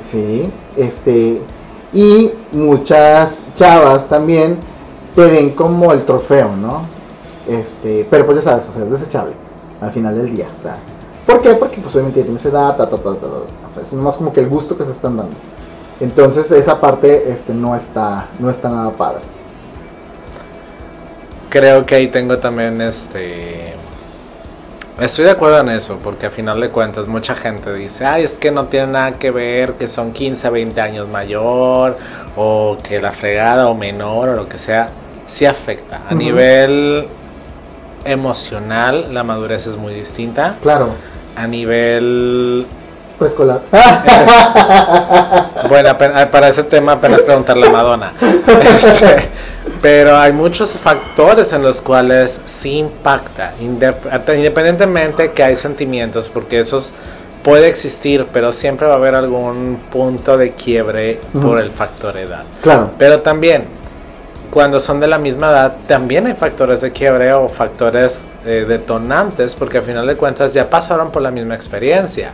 Sí, este. Y muchas chavas también te ven como el trofeo, ¿no? Este, pero pues ya sabes, o sea, es desechable al final del día. O sea, ¿Por qué? Porque pues obviamente tienes edad, ta, ta, ta, ta. O sea, es nomás como que el gusto que se están dando. Entonces esa parte este, no, está, no está nada padre. Creo que ahí tengo también este... Estoy de acuerdo en eso, porque a final de cuentas mucha gente dice, ay, es que no tiene nada que ver, que son 15, 20 años mayor, o que la fregada o menor, o lo que sea, sí afecta. A nivel emocional, la madurez es muy distinta. Claro, A nivel... preescolar. Bueno, para ese tema apenas preguntarle a Madonna. Este, pero hay muchos factores en los cuales sí impacta, indep- independientemente que hay sentimientos, porque esos puede existir, pero siempre va a haber algún punto de quiebre por el factor edad. claro, Pero también, cuando son de la misma edad, también hay factores de quiebre o factores eh, detonantes, porque al final de cuentas ya pasaron por la misma experiencia.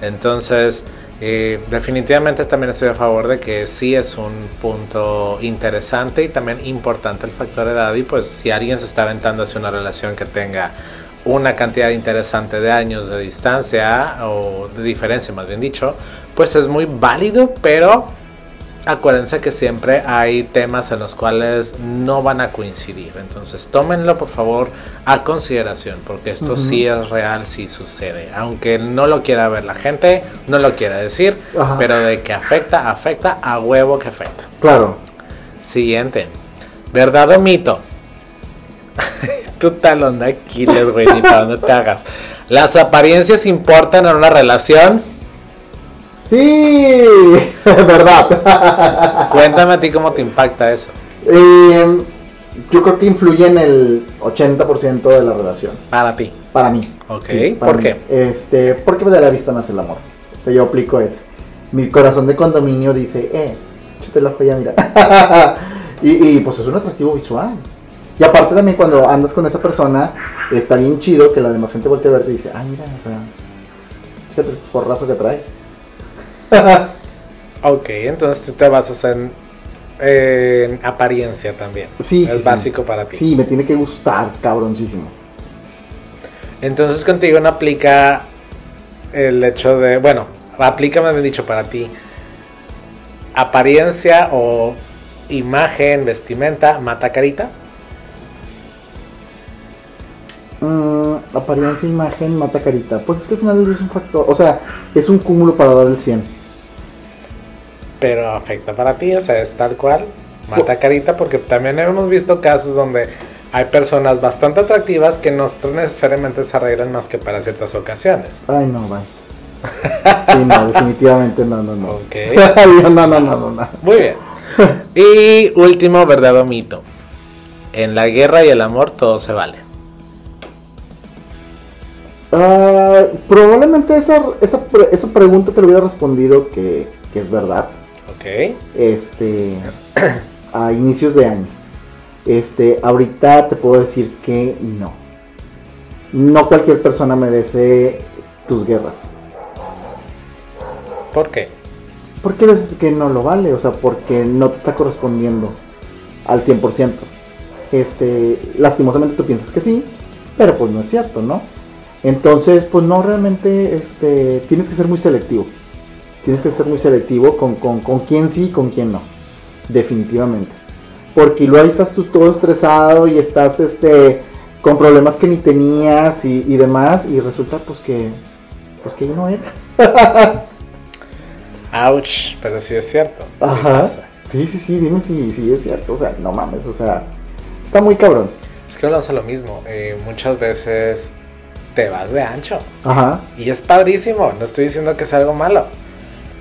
Entonces, definitivamente también estoy a favor de que sí es un punto interesante y también importante el factor edad. Y pues, si alguien se está aventando hacia una relación que tenga una cantidad interesante de años de distancia o de diferencia, más bien dicho, pues es muy válido, pero acuérdense que siempre hay temas en los cuales no van a coincidir. Entonces, tómenlo por favor a consideración, porque esto sí es real, sí sucede. Aunque no lo quiera ver la gente, no lo quiera decir, Ajá. pero de que afecta, afecta, a huevo que afecta. claro. Siguiente. ¿Verdad o mito? tu talón de Aquiles, güey, ni para dónde te hagas. ¿Las apariencias importan en una relación? Sí, verdad. Cuéntame a ti cómo te impacta eso. Eh, yo creo que influye en el 80% de la relación. Para ti. Para mí. Ok, para ¿por mí. qué? Este, porque de la vista nace el amor. O sea, yo aplico eso. Mi corazón de condominio dice, eh, échate la joya, mira. y, y, pues es un atractivo visual. Y aparte también cuando andas con esa persona, está bien chido que la demás gente voltee a verte y dice, ay, mira, o sea, fíjate el forrazo que trae. Ok, entonces tú te basas en, en apariencia también. Sí, es sí, sí. básico para ti. Sí, me tiene que gustar, cabroncísimo. Entonces contigo no aplica el hecho de, bueno, aplica más bien dicho para ti. Apariencia o imagen, vestimenta, mata carita. Mm, apariencia, imagen, mata carita. Pues es que al final es un factor, o sea, es un cúmulo para dar el 100. Pero afecta para ti, o sea, es tal cual, mata carita, porque también hemos visto casos donde hay personas bastante atractivas que no necesariamente se arreglan más que para ciertas ocasiones. Ay, no, bye. Sí, no, definitivamente no, no, no. Ok. no, no, no, no, no. Muy bien. Y último, verdad o mito. En la guerra y el amor todo se vale. Ah, probablemente esa, esa, esa pregunta te lo hubiera respondido que, que es verdad. Ok. Este, a inicios de año. Este, ahorita te puedo decir que no. No cualquier persona merece tus guerras. ¿Por qué? ¿Por qué veces que no lo vale? O sea, porque no te está correspondiendo al 100%. Este, lastimosamente tú piensas que sí, pero pues no es cierto, ¿no? Entonces, pues no, realmente, este, tienes que ser muy selectivo. Tienes que ser muy selectivo con, con, con quién sí y con quién no. Definitivamente. Porque luego ahí estás tú todo estresado y estás, este, con problemas que ni tenías y, y demás, y resulta pues que, pues que ahí no era. Ouch, pero sí es cierto. sí Ajá. Sí, sí, sí, dime si, si es cierto. O sea, no mames, o sea, está muy cabrón. Es que hablamos a lo mismo. eh, muchas veces te vas de ancho. Ajá. Y es padrísimo. No estoy diciendo que es algo malo.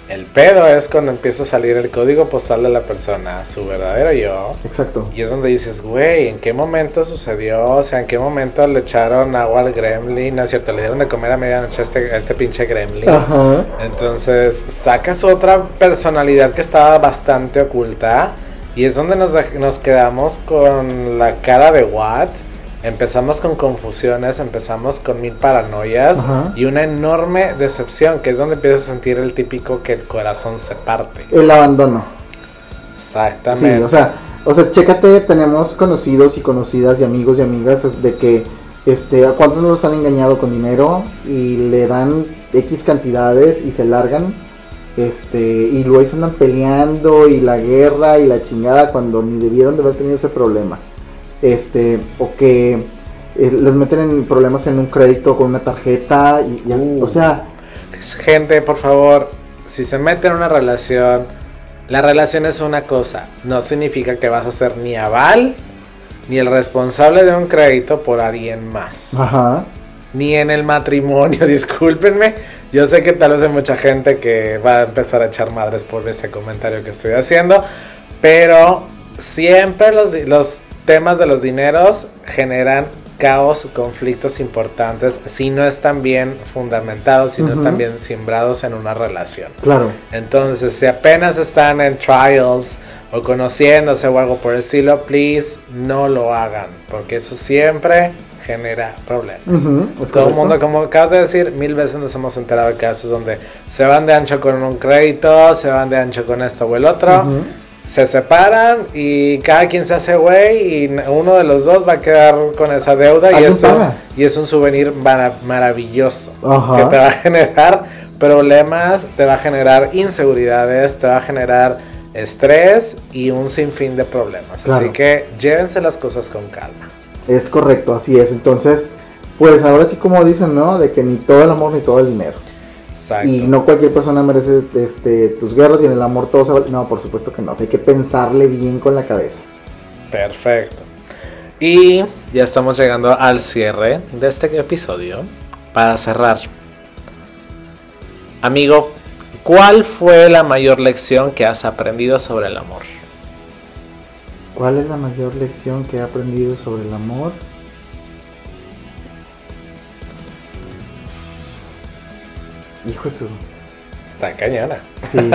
El pedo es cuando empieza a salir el código postal de la persona, su verdadero yo. Exacto. Y es donde dices, güey, ¿en qué momento sucedió? O sea, ¿en qué momento le echaron agua al gremlin? ¿No es cierto? Le dieron de comer a medianoche a este, a este pinche gremlin. Ajá. Entonces, sacas otra personalidad que estaba bastante oculta. Y es donde nos, nos quedamos con la cara de what. Empezamos con confusiones, empezamos con mil paranoias Ajá. y una enorme decepción, que es donde empiezas a sentir el típico que el corazón se parte. El abandono. Exactamente. Sí, o sea, o sea, chécate, tenemos conocidos y conocidas y amigos y amigas de que Este, ¿a cuántos no los han engañado con dinero y le dan X cantidades y se largan? Este, y luego se andan peleando y la guerra y la chingada cuando ni debieron de haber tenido ese problema. Este, o que eh, les meten en problemas en un crédito con una tarjeta y, y Uh. o sea, Gente, por favor, si se mete en una relación, la relación es una cosa. No significa que vas a ser ni aval ni el responsable de un crédito por alguien más. ajá, Ni en el matrimonio, discúlpenme. Yo sé que tal vez hay mucha gente que va a empezar a echar madres por este comentario que estoy haciendo. Pero siempre los temas de los dineros generan caos, conflictos importantes si no están bien fundamentados, si no Ujú. están bien sembrados en una relación. claro. Entonces, si apenas están en trials o conociéndose o algo por el estilo, please no lo hagan, porque eso siempre genera problemas. Ujú, es Todo el correcto. mundo, como acabas de decir, mil veces nos hemos enterado de casos donde se van de ancho con un crédito, se van de ancho con esto o el otro, Ujú. Se separan y cada quien se hace güey y uno de los dos va a quedar con esa deuda y Alguien eso paga. y es un souvenir mara- maravilloso Ajá. que te va a generar problemas, te va a generar inseguridades, te va a generar estrés y un sinfín de problemas. Así que llévense las cosas con calma. Es correcto, así es. Entonces, pues ahora sí como dicen, ¿no? De que ni todo el amor ni todo el dinero. Exacto. Y no cualquier persona merece este, tus guerras y en el amor todo se vale. No, por supuesto que no. O sea, hay que pensarle bien con la cabeza. Perfecto. Y ya estamos llegando al cierre de este episodio. Para cerrar, amigo, ¿cuál fue la mayor lección que has aprendido sobre el amor? ¿Cuál es la mayor lección que he aprendido sobre el amor? Hijo su... Está cañona. Sí.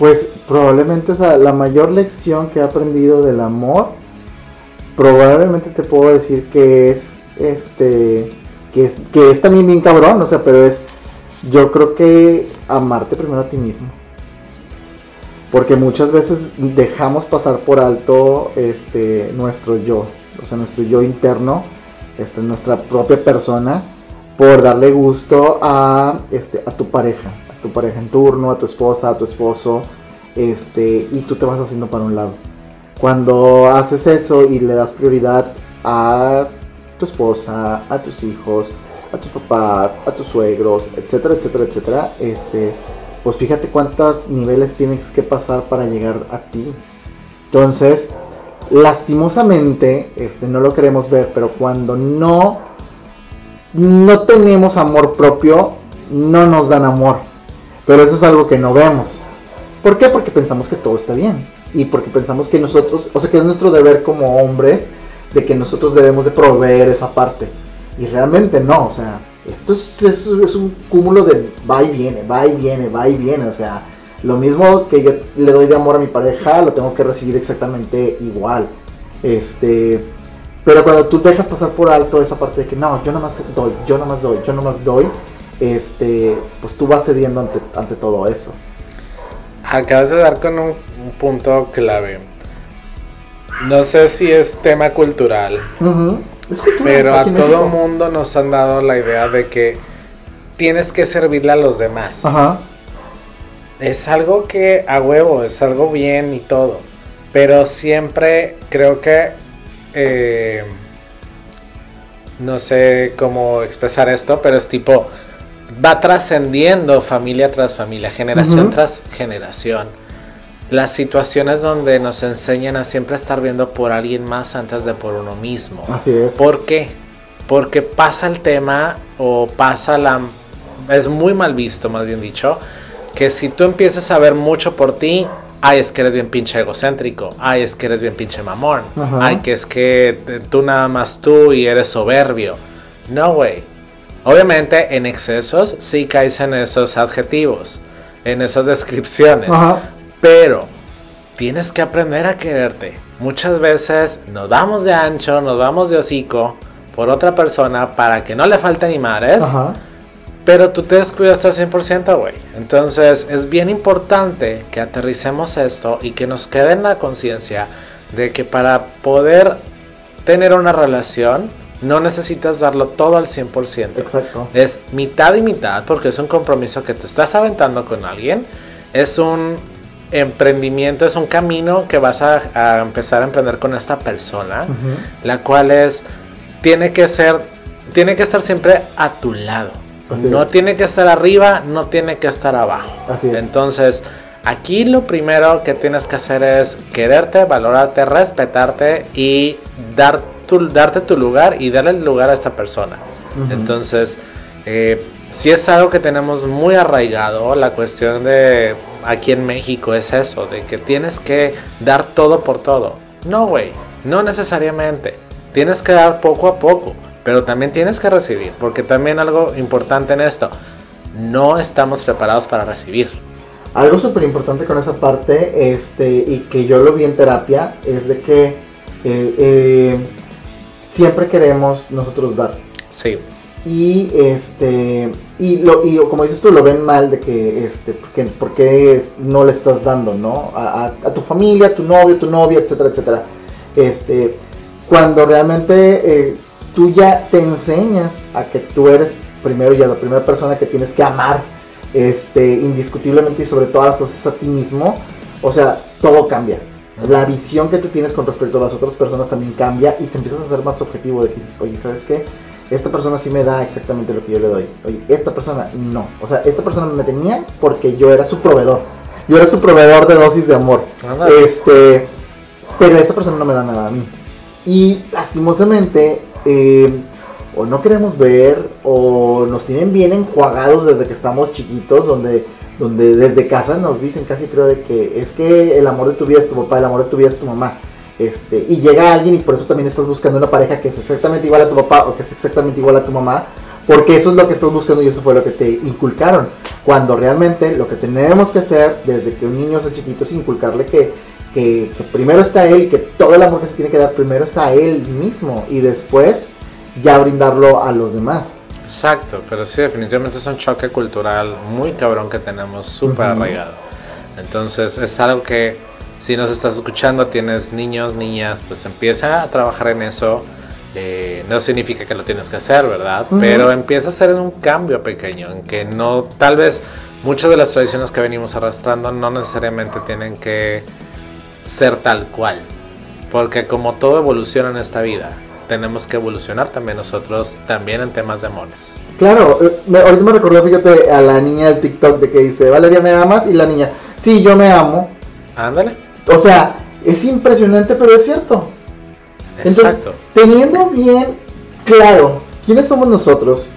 Pues probablemente, o sea, la mayor lección que he aprendido del amor, probablemente te puedo decir que es, este, que es, que es también bien cabrón, o sea, pero es, yo creo que amarte primero a ti mismo. Porque muchas veces dejamos pasar por alto, este, nuestro yo, o sea, nuestro yo interno, este, nuestra propia persona, por darle gusto a, este, a tu pareja, a tu pareja en turno, a tu esposa, a tu esposo, este, y tú te vas haciendo para un lado. Cuando haces eso y le das prioridad a tu esposa, a tus hijos, a tus papás, a tus suegros, etcétera, etcétera, etcétera, este, pues fíjate cuántos niveles tienes que pasar para llegar a ti. Entonces, lastimosamente, este, no lo queremos ver, pero cuando no no tenemos amor propio, no nos dan amor. Pero eso es algo que no vemos. ¿Por qué? Porque pensamos que todo está bien. Y porque pensamos que nosotros, o sea, que es nuestro deber como hombres, de que nosotros debemos de proveer esa parte. Y realmente no, o sea, esto es, es- es un cúmulo de va y viene, va y viene, va y viene. O sea, lo mismo que yo le doy de amor a mi pareja, lo tengo que recibir exactamente igual. Este, pero cuando tú dejas pasar por alto esa parte de que no, yo nomás doy, yo nomás doy, yo nomás doy, este, pues tú vas cediendo ante, ante todo eso. Acabas de dar con un, un punto clave. No sé si es tema cultural. Es cultura, pero a todo mundo nos han dado la idea de que tienes que servirle a los demás. Ajá. Es algo que a huevo, es algo bien y todo. Pero siempre creo que... eh, no sé cómo expresar esto, pero es tipo... Va trascendiendo familia tras familia, generación tras generación. Las situaciones donde nos enseñan a siempre estar viendo por alguien más antes de por uno mismo. Así es. ¿Por qué? Porque pasa el tema o pasa la... Es muy mal visto, más bien dicho, que si tú empiezas a ver mucho por ti, ay, es que eres bien pinche egocéntrico, ay, es que eres bien pinche mamón, Ajá. ay, que es que tú nada más tú y eres soberbio. No, güey. Obviamente en excesos sí caes en esos adjetivos, en esas descripciones. Ajá. Pero tienes que aprender a quererte. Muchas veces nos damos de ancho, nos damos de hocico por otra persona para que no le falte ni mares, Ajá. Pero tú te descuidas al 100%, güey. Entonces es bien importante que aterricemos esto y que nos quede en la conciencia de que para poder tener una relación no necesitas darlo todo al 100%. Exacto. Es mitad y mitad porque es un compromiso que te estás aventando con alguien. Es un emprendimiento, es un camino que vas a, a empezar a emprender con esta persona, la cual es, tiene que ser, tiene que estar siempre a tu lado. Así no es. tiene que estar arriba, no tiene que estar abajo. Así es. Entonces, aquí lo primero que tienes que hacer es quererte, valorarte, respetarte y dar tu, darte tu lugar y darle el lugar a esta persona. Entonces, eh, si es algo que tenemos muy arraigado, la cuestión de aquí en México es eso, de que tienes que dar todo por todo. No, güey, no necesariamente. Tienes que dar poco a poco, pero también tienes que recibir, porque también algo importante en esto, no estamos preparados para recibir. Algo súper importante con esa parte, este, y que yo lo vi en terapia, es de que eh, eh, siempre queremos nosotros dar. Sí, Y este y lo y como dices tú lo ven mal de que este porque por qué es- no le estás dando, ¿no? A, a- a tu familia, a tu novio, tu novia, etcétera, etcétera. Este cuando realmente eh, tú ya te enseñas a que tú eres primero y a la primera persona que tienes que amar este indiscutiblemente y sobre todas las cosas a ti mismo, o sea, todo cambia. La visión que tú tienes con respecto a las otras personas también cambia y te empiezas a ser más objetivo de que dices, oye, ¿sabes qué? Esta persona sí me da exactamente lo que yo le doy. Oye, esta persona no. O sea, esta persona me tenía porque yo era su proveedor. Yo era su proveedor de dosis de amor. Este, pero esta persona no me da nada a mí. Y lastimosamente, eh, o no queremos ver, o nos tienen bien enjuagados desde que estamos chiquitos, donde, donde desde casa nos dicen casi creo de que es que el amor de tu vida es tu papá, el amor de tu vida es tu mamá. Este, y llega alguien y por eso también estás buscando una pareja que es exactamente igual a tu papá o que es exactamente igual a tu mamá, porque eso es lo que estás buscando y eso fue lo que te inculcaron. Cuando realmente lo que tenemos que hacer desde que un niño es chiquito es inculcarle que, que, que primero está él que todo el amor que se tiene que dar primero está a él mismo y después ya brindarlo a los demás. Exacto, pero sí, definitivamente es un choque cultural muy cabrón que tenemos súper Ujú. arraigado. Entonces es algo que si nos estás escuchando, tienes niños, niñas, pues empieza a trabajar en eso. Eh, no significa que lo tienes que hacer, ¿verdad? Pero empieza a hacer un cambio pequeño, en que no, tal vez muchas de las tradiciones que venimos arrastrando no necesariamente tienen que ser tal cual. Porque como todo evoluciona en esta vida, tenemos que evolucionar también nosotros, también en temas de amores. Claro, eh, me- ahorita me recordó, fíjate, a la niña del TikTok de que dice, Valeria, ¿me amas? Y la niña, sí, yo me amo. Ándale. O sea, es impresionante, pero es cierto. Entonces, Exacto. teniendo bien claro quiénes somos nosotros,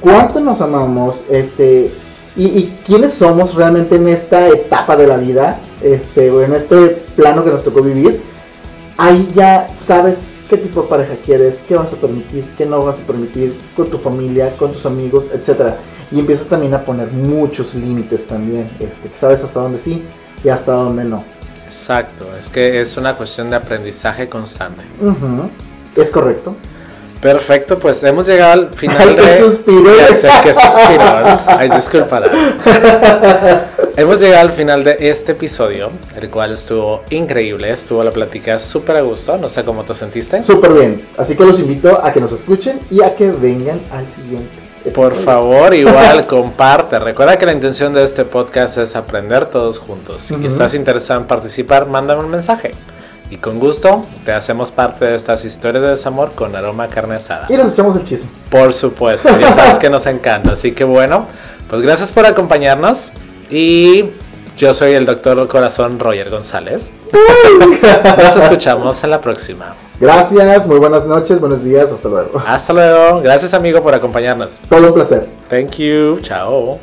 cuánto nos amamos, este, y, y quiénes somos realmente en esta etapa de la vida, este, o en este plano que nos tocó vivir, ahí ya sabes qué tipo de pareja quieres, qué vas a permitir, qué no vas a permitir con tu familia, con tus amigos, etcétera. Y empiezas también a poner muchos límites también, este, que sabes hasta dónde sí y hasta dónde no. Exacto. Es que es una cuestión de aprendizaje constante. Es correcto. Perfecto, pues hemos llegado al final Ay, de. qué suspiro. Ya sé que suspiro. Ay, disculpará. hemos llegado al final de este episodio, el cual estuvo increíble. Estuvo la plática súper a gusto. No sé cómo te sentiste. Súper bien. Así que los invito a que nos escuchen y a que vengan al siguiente. Por favor, igual comparte. Recuerda que la intención de este podcast es aprender todos juntos. Si Ujú. estás interesado en participar, mándame un mensaje. Y con gusto te hacemos parte de estas historias de desamor con aroma a carne asada. Y nos echamos el chisme. Por supuesto, ya sabes que nos encanta. Así que bueno, pues gracias por acompañarnos. Y yo soy el doctor Corazón Roger González. Nos escuchamos en la próxima. Gracias, muy buenas noches, buenos días, hasta luego. Hasta luego. Gracias amigo por acompañarnos. Todo un placer. Thank you. Chao.